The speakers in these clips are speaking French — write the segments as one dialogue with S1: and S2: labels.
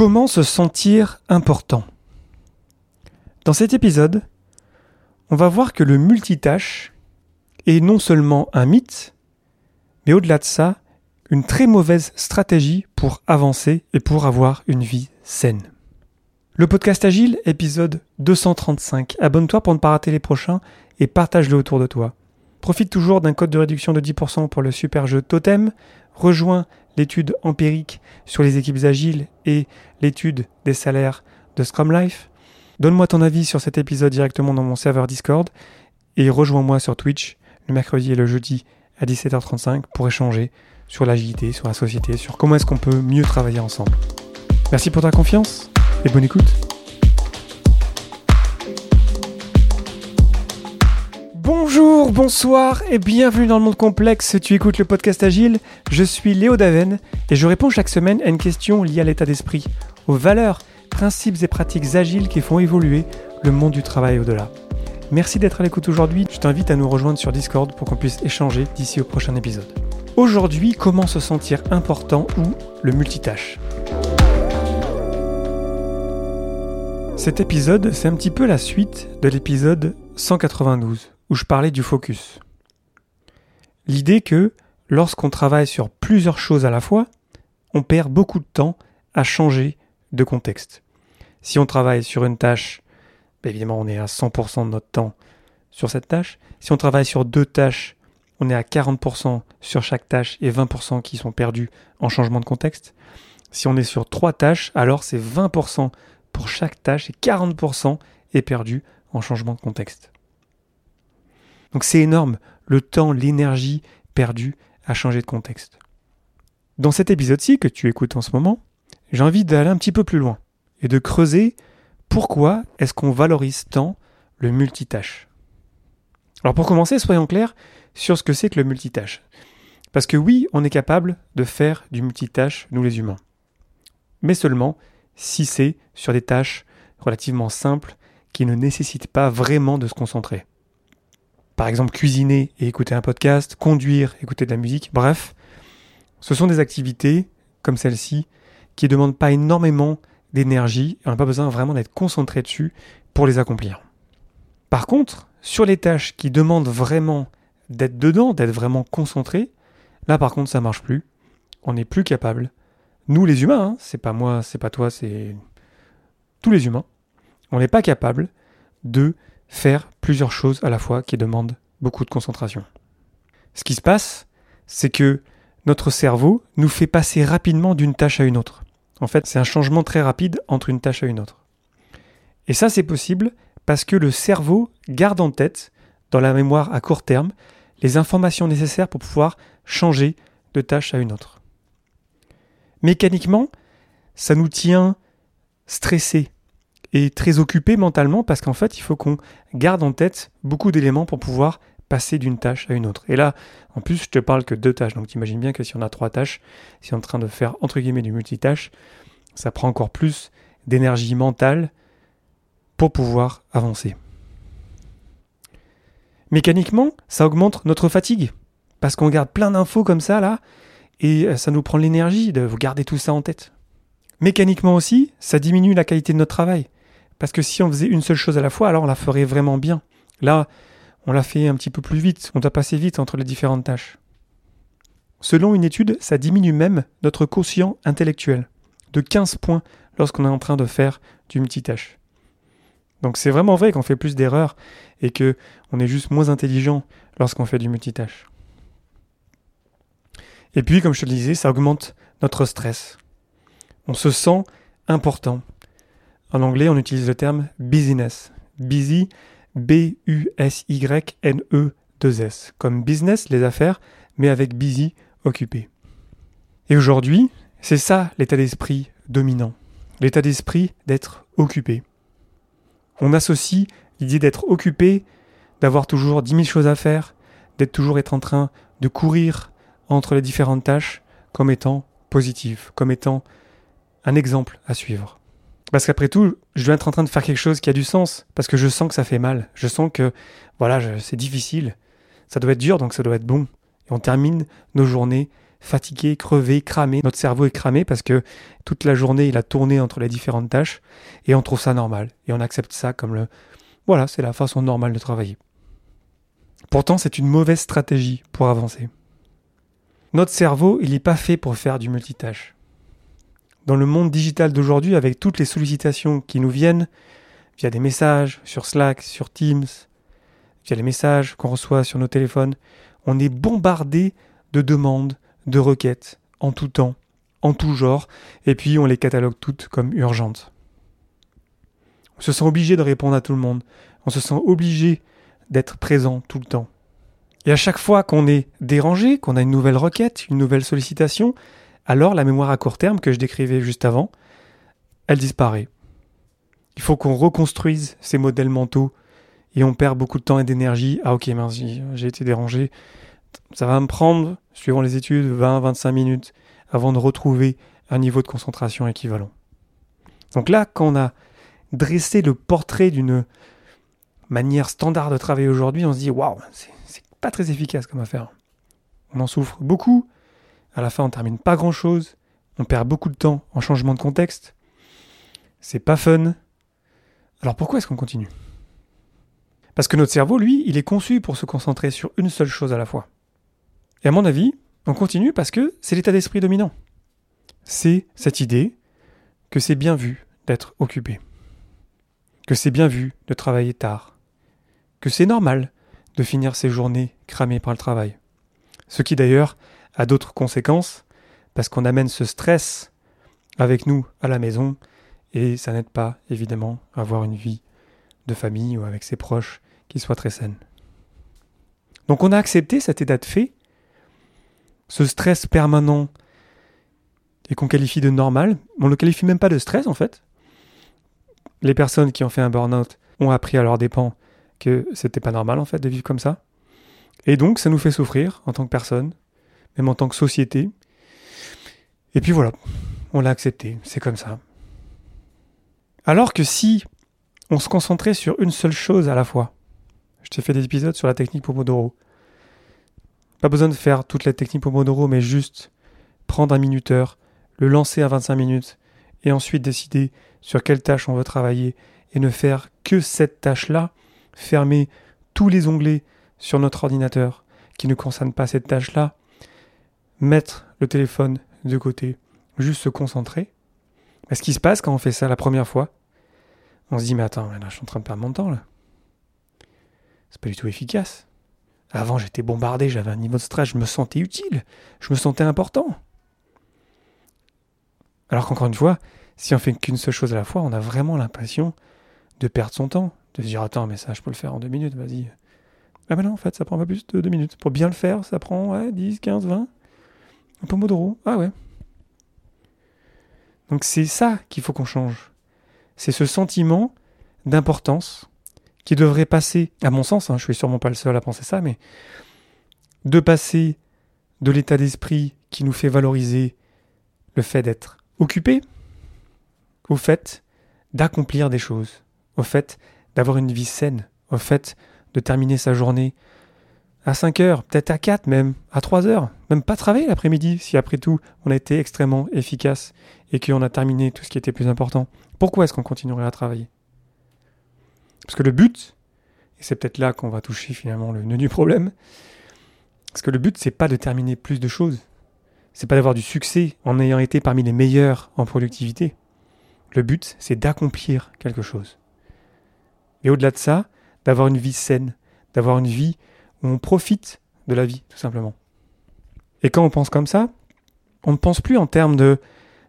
S1: Comment se sentir important Dans cet épisode, on va voir que le multitâche est non seulement un mythe, mais au-delà de ça, une très mauvaise stratégie pour avancer et pour avoir une vie saine. Le podcast Agile, épisode 235. Abonne-toi pour ne pas rater les prochains et partage-le autour de toi. Profite toujours d'un code de réduction de 10% pour le super jeu Totem. Rejoins l'étude empirique sur les équipes agiles et l'étude des salaires de Scrum Life. Donne-moi ton avis sur cet épisode directement dans mon serveur Discord et rejoins-moi sur Twitch le mercredi et le jeudi à 17h35 pour échanger sur l'agilité, sur la société, sur comment est-ce qu'on peut mieux travailler ensemble. Merci pour ta confiance et bonne écoute. Bonsoir et bienvenue dans le monde complexe. Tu écoutes le podcast Agile. Je suis Léo Daven et je réponds chaque semaine à une question liée à l'état d'esprit, aux valeurs, principes et pratiques agiles qui font évoluer le monde du travail au-delà. Merci d'être à l'écoute aujourd'hui. Je t'invite à nous rejoindre sur Discord pour qu'on puisse échanger d'ici au prochain épisode. Aujourd'hui, comment se sentir important ou le multitâche? Cet épisode, c'est un petit peu la suite de l'épisode 192 où je parlais du focus. L'idée que lorsqu'on travaille sur plusieurs choses à la fois, on perd beaucoup de temps à changer de contexte. Si on travaille sur une tâche, ben évidemment on est à 100% de notre temps sur cette tâche. Si on travaille sur deux tâches, on est à 40% sur chaque tâche et 20% qui sont perdus en changement de contexte. Si on est sur trois tâches, alors c'est 20% pour chaque tâche et 40% est perdu en changement de contexte. Donc c'est énorme, le temps, l'énergie perdue à changer de contexte. Dans cet épisode-ci que tu écoutes en ce moment, j'ai envie d'aller un petit peu plus loin et de creuser pourquoi est-ce qu'on valorise tant le multitâche. Alors pour commencer, soyons clairs sur ce que c'est que le multitâche. Parce que oui, on est capable de faire du multitâche, nous les humains. Mais seulement si c'est sur des tâches relativement simples qui ne nécessitent pas vraiment de se concentrer. Par exemple, cuisiner et écouter un podcast, conduire, écouter de la musique, bref. Ce sont des activités comme celle-ci qui ne demandent pas énormément d'énergie on n'a pas besoin vraiment d'être concentré dessus pour les accomplir. Par contre, sur les tâches qui demandent vraiment d'être dedans, d'être vraiment concentré, là par contre ça marche plus. On n'est plus capable. Nous les humains, hein, c'est pas moi, c'est pas toi, c'est tous les humains. On n'est pas capable de faire plusieurs choses à la fois qui demandent beaucoup de concentration. Ce qui se passe, c'est que notre cerveau nous fait passer rapidement d'une tâche à une autre. En fait, c'est un changement très rapide entre une tâche à une autre. Et ça, c'est possible parce que le cerveau garde en tête, dans la mémoire à court terme, les informations nécessaires pour pouvoir changer de tâche à une autre. Mécaniquement, ça nous tient stressés, et très occupé mentalement parce qu'en fait, il faut qu'on garde en tête beaucoup d'éléments pour pouvoir passer d'une tâche à une autre. Et là, en plus, je te parle que deux tâches. Donc, tu imagines bien que si on a trois tâches, si on est en train de faire entre guillemets du multitâche, ça prend encore plus d'énergie mentale pour pouvoir avancer. Mécaniquement, ça augmente notre fatigue parce qu'on garde plein d'infos comme ça là et ça nous prend l'énergie de garder tout ça en tête. Mécaniquement aussi, ça diminue la qualité de notre travail parce que si on faisait une seule chose à la fois, alors on la ferait vraiment bien. Là, on l'a fait un petit peu plus vite, on doit passer vite entre les différentes tâches. Selon une étude, ça diminue même notre quotient intellectuel de 15 points lorsqu'on est en train de faire du multitâche. Donc c'est vraiment vrai qu'on fait plus d'erreurs et que on est juste moins intelligent lorsqu'on fait du multitâche. Et puis, comme je te le disais, ça augmente notre stress. On se sent important. En anglais, on utilise le terme business. Busy, B-U-S-Y-N-E-2-S. Comme business, les affaires, mais avec busy, occupé. Et aujourd'hui, c'est ça l'état d'esprit dominant. L'état d'esprit d'être occupé. On associe l'idée d'être occupé, d'avoir toujours dix mille choses à faire, d'être toujours être en train de courir entre les différentes tâches comme étant positif, comme étant un exemple à suivre. Parce qu'après tout, je dois être en train de faire quelque chose qui a du sens, parce que je sens que ça fait mal. Je sens que, voilà, c'est difficile. Ça doit être dur, donc ça doit être bon. Et on termine nos journées fatigué, crevé, cramé. Notre cerveau est cramé parce que toute la journée, il a tourné entre les différentes tâches et on trouve ça normal. Et on accepte ça comme le... Voilà, c'est la façon normale de travailler. Pourtant, c'est une mauvaise stratégie pour avancer. Notre cerveau, il n'est pas fait pour faire du multitâche. Dans le monde digital d'aujourd'hui, avec toutes les sollicitations qui nous viennent, via des messages sur Slack, sur Teams, via les messages qu'on reçoit sur nos téléphones, on est bombardé de demandes, de requêtes, en tout temps, en tout genre, et puis on les catalogue toutes comme urgentes. On se sent obligé de répondre à tout le monde, on se sent obligé d'être présent tout le temps. Et à chaque fois qu'on est dérangé, qu'on a une nouvelle requête, une nouvelle sollicitation, alors la mémoire à court terme que je décrivais juste avant, elle disparaît. Il faut qu'on reconstruise ces modèles mentaux et on perd beaucoup de temps et d'énergie. Ah ok, mince, j'ai été dérangé. Ça va me prendre, suivant les études, 20-25 minutes avant de retrouver un niveau de concentration équivalent. Donc là, quand on a dressé le portrait d'une manière standard de travailler aujourd'hui, on se dit waouh, c'est pas très efficace comme affaire. On en souffre beaucoup. À la fin, on termine pas grand chose. On perd beaucoup de temps en changement de contexte. C'est pas fun. Alors pourquoi est-ce qu'on continue? Parce que notre cerveau, lui, il est conçu pour se concentrer sur une seule chose à la fois. Et à mon avis, on continue parce que c'est l'état d'esprit dominant. C'est cette idée que c'est bien vu d'être occupé. Que c'est bien vu de travailler tard. Que c'est normal de finir ses journées cramées par le travail. Ce qui d'ailleurs a d'autres conséquences, parce qu'on amène ce stress avec nous à la maison, et ça n'aide pas, évidemment, à avoir une vie de famille ou avec ses proches qui soit très saine. Donc on a accepté cet état de fait, ce stress permanent et qu'on qualifie de normal, on ne le qualifie même pas de stress en fait. Les personnes qui ont fait un burn-out ont appris à leur dépens que c'était pas normal en fait de vivre comme ça. Et donc ça nous fait souffrir en tant que personne, même en tant que société. Et puis voilà, on l'a accepté, c'est comme ça. Alors que si on se concentrait sur une seule chose à la fois, je t'ai fait des épisodes sur la technique Pomodoro. Pas besoin de faire toute la technique Pomodoro, mais juste prendre un minuteur, le lancer à 25 minutes, et ensuite décider sur quelle tâche on veut travailler, et ne faire que cette tâche-là, fermer tous les onglets sur notre ordinateur qui ne concernent pas cette tâche-là, mettre le téléphone de côté, juste se concentrer. ce qui se passe quand on fait ça la première fois, on se dit mais attends, là, je suis en train de perdre mon temps là. C'est pas du tout efficace. Avant j'étais bombardé, j'avais un niveau de stress, je me sentais utile, je me sentais important. Alors qu'encore une fois, si on fait qu'une seule chose à la fois, on a vraiment l'impression de perdre son temps de se dire attends mais ça je peux le faire en deux minutes, vas-y. Ah ben non en fait ça prend pas plus de deux minutes. Pour bien le faire ça prend ouais, 10, 15, 20. Un pomodoro, ah ouais. Donc c'est ça qu'il faut qu'on change. C'est ce sentiment d'importance qui devrait passer, à mon sens, hein, je suis sûrement pas le seul à penser ça, mais de passer de l'état d'esprit qui nous fait valoriser le fait d'être occupé au fait d'accomplir des choses, au fait d'avoir une vie saine, au fait de terminer sa journée à 5 heures, peut-être à 4 même, à 3 heures, même pas travailler l'après-midi si après tout on a été extrêmement efficace et qu'on a terminé tout ce qui était plus important. Pourquoi est-ce qu'on continuerait à travailler? Parce que le but, et c'est peut-être là qu'on va toucher finalement le nœud du problème, parce que le but c'est pas de terminer plus de choses, c'est pas d'avoir du succès en ayant été parmi les meilleurs en productivité. Le but c'est d'accomplir quelque chose. Et au-delà de ça, d'avoir une vie saine, d'avoir une vie où on profite de la vie, tout simplement. Et quand on pense comme ça, on ne pense plus en termes de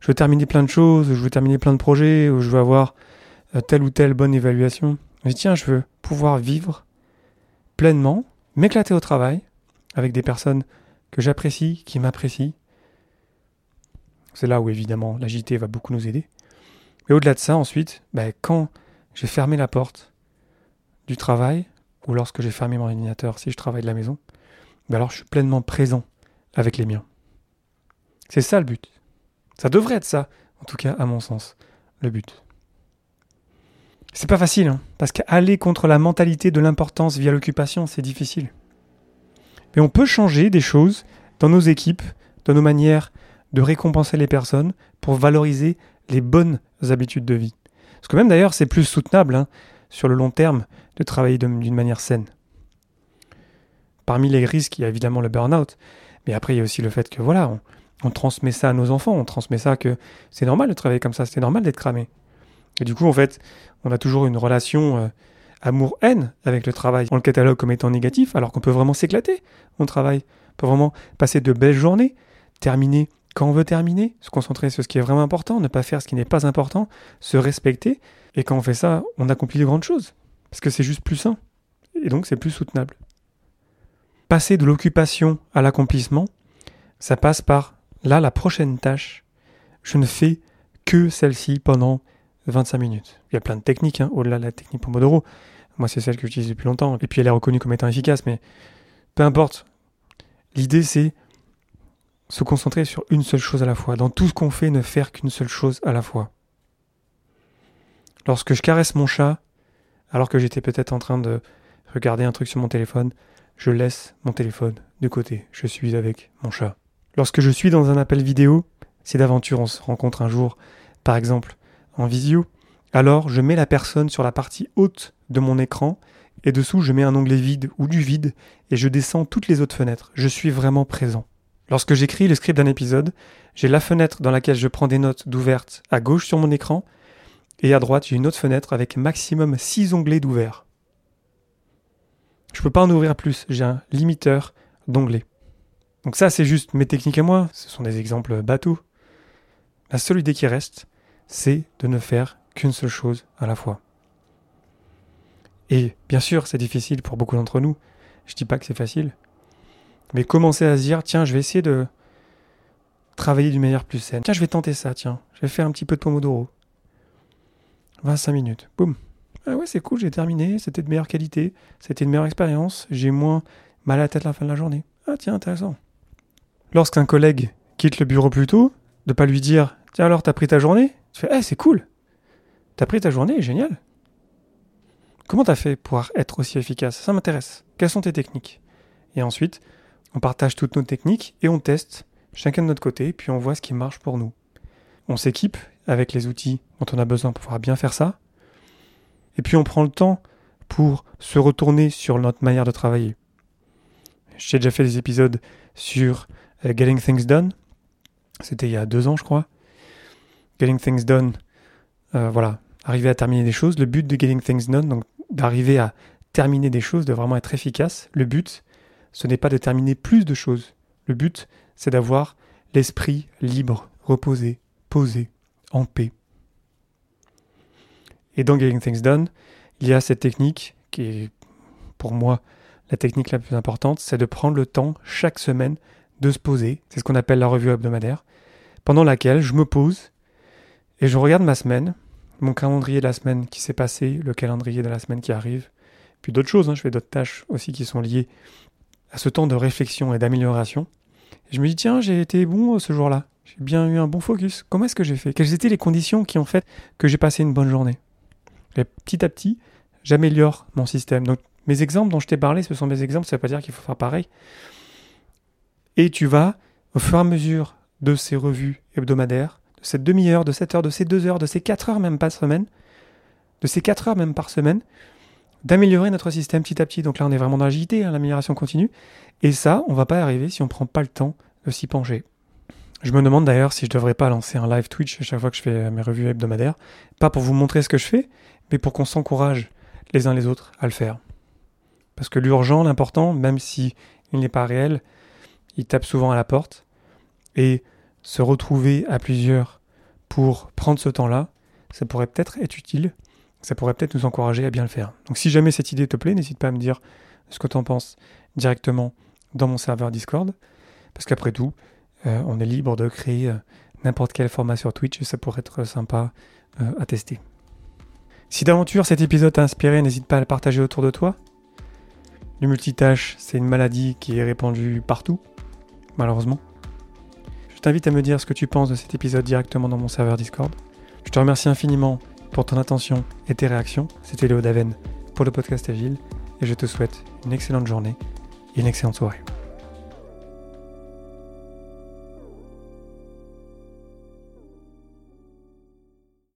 S1: je veux terminer plein de choses, je veux terminer plein de projets, ou je veux avoir euh, telle ou telle bonne évaluation. Mais tiens, je veux pouvoir vivre pleinement, m'éclater au travail, avec des personnes que j'apprécie, qui m'apprécient. C'est là où évidemment l'agité va beaucoup nous aider. Mais au-delà de ça, ensuite, ben, quand j'ai fermé la porte du travail, ou lorsque j'ai fermé mon ordinateur, si je travaille de la maison, ben alors je suis pleinement présent avec les miens. C'est ça le but. Ça devrait être ça, en tout cas à mon sens, le but. C'est pas facile, hein, parce qu'aller contre la mentalité de l'importance via l'occupation, c'est difficile. Mais on peut changer des choses dans nos équipes, de nos manières de récompenser les personnes pour valoriser les bonnes habitudes de vie. Parce que même d'ailleurs, c'est plus soutenable hein, sur le long terme de travailler d'une manière saine. Parmi les risques, il y a évidemment le burn-out, mais après, il y a aussi le fait que voilà, on, transmet ça à nos enfants, on transmet ça que c'est normal de travailler comme ça, c'est normal d'être cramé. Et du coup, en fait, on a toujours une relation euh, amour-haine avec le travail. On le catalogue comme étant négatif, alors qu'on peut vraiment s'éclater au travail. On peut vraiment passer de belles journées, terminer quand on veut terminer, se concentrer sur ce qui est vraiment important, ne pas faire ce qui n'est pas important, se respecter. Et quand on fait ça, on accomplit de grandes choses. Parce que c'est juste plus sain. Et donc c'est plus soutenable. Passer de l'occupation à l'accomplissement, ça passe par, là, la prochaine tâche. Je ne fais que celle-ci pendant 25 minutes. Il y a plein de techniques, hein, au-delà de la technique Pomodoro. Moi, c'est celle que j'utilise depuis longtemps. Et puis, elle est reconnue comme étant efficace, mais peu importe. L'idée, c'est se concentrer sur une seule chose à la fois. Dans tout ce qu'on fait, ne faire qu'une seule chose à la fois. Lorsque je caresse mon chat, alors que j'étais peut-être en train de regarder un truc sur mon téléphone, je laisse mon téléphone de côté. Je suis avec mon chat. Lorsque je suis dans un appel vidéo, si d'aventure on se rencontre un jour, par exemple en visio, alors je mets la personne sur la partie haute de mon écran et dessous je mets un onglet vide ou du vide et je descends toutes les autres fenêtres. Je suis vraiment présent. Lorsque j'écris le script d'un épisode, j'ai la fenêtre dans laquelle je prends des notes d'ouvertes à gauche sur mon écran, et à droite j'ai une autre fenêtre avec maximum 6 onglets d'ouverts. Je ne peux pas en ouvrir plus, j'ai un limiteur d'onglets. Donc ça c'est juste mes techniques à moi, ce sont des exemples bateaux. La seule idée qui reste, c'est de ne faire qu'une seule chose à la fois. Et bien sûr, c'est difficile pour beaucoup d'entre nous. Je dis pas que c'est facile. Mais commencer à se dire, tiens, je vais essayer de travailler d'une manière plus saine. Tiens, je vais tenter ça, tiens. Je vais faire un petit peu de Pomodoro. 25 minutes. Boum. Ah ouais, c'est cool, j'ai terminé. C'était de meilleure qualité. C'était une meilleure expérience. J'ai moins mal à la tête à la fin de la journée. Ah tiens, intéressant. Lorsqu'un collègue quitte le bureau plus tôt, de pas lui dire, tiens alors, t'as pris ta journée? Tu fais, eh, c'est cool. T'as pris ta journée, génial. Comment t'as fait pour être aussi efficace? Ça m'intéresse. Quelles sont tes techniques? Et ensuite, on partage toutes nos techniques et on teste chacun de notre côté, puis on voit ce qui marche pour nous. On s'équipe avec les outils dont on a besoin pour pouvoir bien faire ça. Et puis on prend le temps pour se retourner sur notre manière de travailler. J'ai déjà fait des épisodes sur euh, Getting Things Done. C'était il y a deux ans, je crois. Getting Things Done, euh, voilà, arriver à terminer des choses. Le but de Getting Things Done, donc d'arriver à terminer des choses, de vraiment être efficace. Le but, ce n'est pas de terminer plus de choses. Le but, c'est d'avoir l'esprit libre, reposé, posé, en paix. Et dans Getting Things Done, il y a cette technique qui est pour moi la technique la plus importante, c'est de prendre le temps chaque semaine de se poser. C'est ce qu'on appelle la revue hebdomadaire, pendant laquelle je me pose et je regarde ma semaine, mon calendrier de la semaine qui s'est passé, le calendrier de la semaine qui arrive, puis d'autres choses. Hein, je fais d'autres tâches aussi qui sont liées à ce temps de réflexion et d'amélioration. Je me dis, tiens, j'ai été bon euh, ce jour-là. J'ai bien eu un bon focus. Comment est-ce que j'ai fait? Quelles étaient les conditions qui ont fait que j'ai passé une bonne journée? Et petit à petit, j'améliore mon système. Donc, mes exemples dont je t'ai parlé, ce sont mes exemples, ça ne veut pas dire qu'il faut faire pareil. Et tu vas, au fur et à mesure de ces revues hebdomadaires, de cette demi-heure, de cette heure, de ces deux heures, de ces quatre heures même par semaine, de ces quatre heures même par semaine, d'améliorer notre système petit à petit. Donc là, on est vraiment dans l'agilité, hein, l'amélioration continue. Et ça, on va pas arriver si on prend pas le temps de s'y pencher. Je me demande d'ailleurs si je devrais pas lancer un live Twitch à chaque fois que je fais mes revues hebdomadaires. Pas pour vous montrer ce que je fais, mais pour qu'on s'encourage les uns les autres à le faire. Parce que l'urgent, l'important, même si il n'est pas réel, il tape souvent à la porte. Et se retrouver à plusieurs pour prendre ce temps-là, ça pourrait peut-être être utile ça pourrait peut-être nous encourager à bien le faire. Donc si jamais cette idée te plaît, n'hésite pas à me dire ce que tu en penses directement dans mon serveur Discord, parce qu'après tout, euh, on est libre de créer euh, n'importe quel format sur Twitch ça pourrait être sympa euh, à tester. Si d'aventure cet épisode t'a inspiré, n'hésite pas à le partager autour de toi. Le multitâche, c'est une maladie qui est répandue partout, malheureusement. Je t'invite à me dire ce que tu penses de cet épisode directement dans mon serveur Discord. Je te remercie infiniment pour ton attention et tes réactions. C'était Léo Daven pour le podcast Agile et je te souhaite une excellente journée et une excellente soirée.